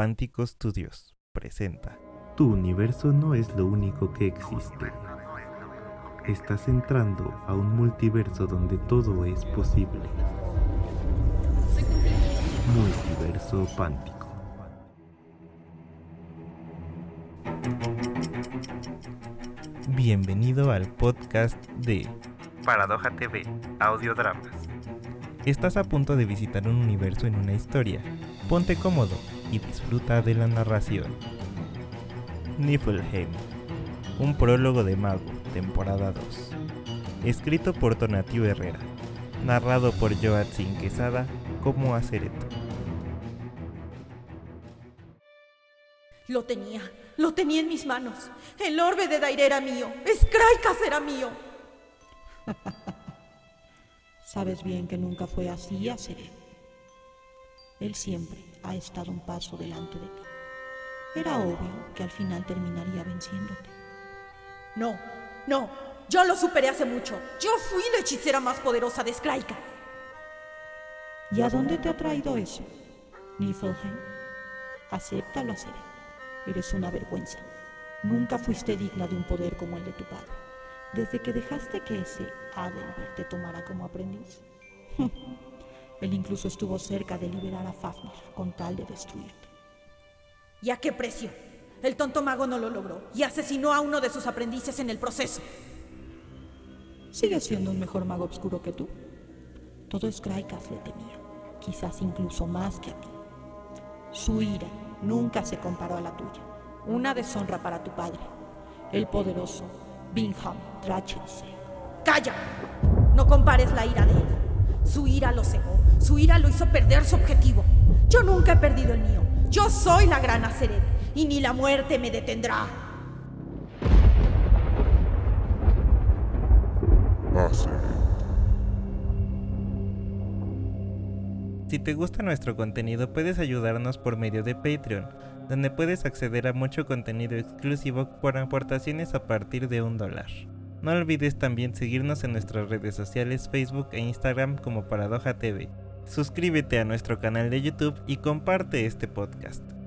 Pántico Studios presenta. Tu universo no es lo único que existe. Estás entrando a un multiverso donde todo es posible. Multiverso Pántico. Bienvenido al podcast de Paradoja TV, audiodramas. Estás a punto de visitar un universo en una historia. Ponte cómodo y disfruta de la narración. Niflheim, un prólogo de Mago, temporada 2. Escrito por Tonatiuh Herrera. Narrado por Joatzin Quesada como Acereto. Lo tenía, lo tenía en mis manos. El orbe de Daire era mío. Skraikas era mío. Sabes bien que nunca fue así, Aceret. Él siempre ha estado un paso delante de ti. Era obvio que al final terminaría venciéndote. No, no. Yo lo superé hace mucho. Yo fui la hechicera más poderosa de Skraikas. ¿Y a dónde te ha traído eso? Niflheim. Acéptalo, Aceret. Eres una vergüenza. Nunca fuiste digna de un poder como el de tu padre. Desde que dejaste que ese Adelbert te tomara como aprendiz. Él incluso estuvo cerca de liberar a Fafnir con tal de destruirte. ¿Y a qué precio? El tonto mago no lo logró y asesinó a uno de sus aprendices en el proceso. Sigue siendo un mejor mago oscuro que tú. Todo Skraikas le temía, quizás incluso más que a ti. Su ira nunca se comparó a la tuya. Una deshonra para tu padre, el poderoso Bingham Drachense. ¡Calla! No compares la ira de él. Su ira lo cegó. Su ira lo hizo perder su objetivo. Yo nunca he perdido el mío. Yo soy la gran Aceret y ni la muerte me detendrá. Si te gusta nuestro contenido puedes ayudarnos por medio de Patreon, donde puedes acceder a mucho contenido exclusivo por aportaciones a partir de un dólar. No olvides también seguirnos en nuestras redes sociales Facebook e Instagram como Paradoja TV. Suscríbete a nuestro canal de YouTube y comparte este podcast.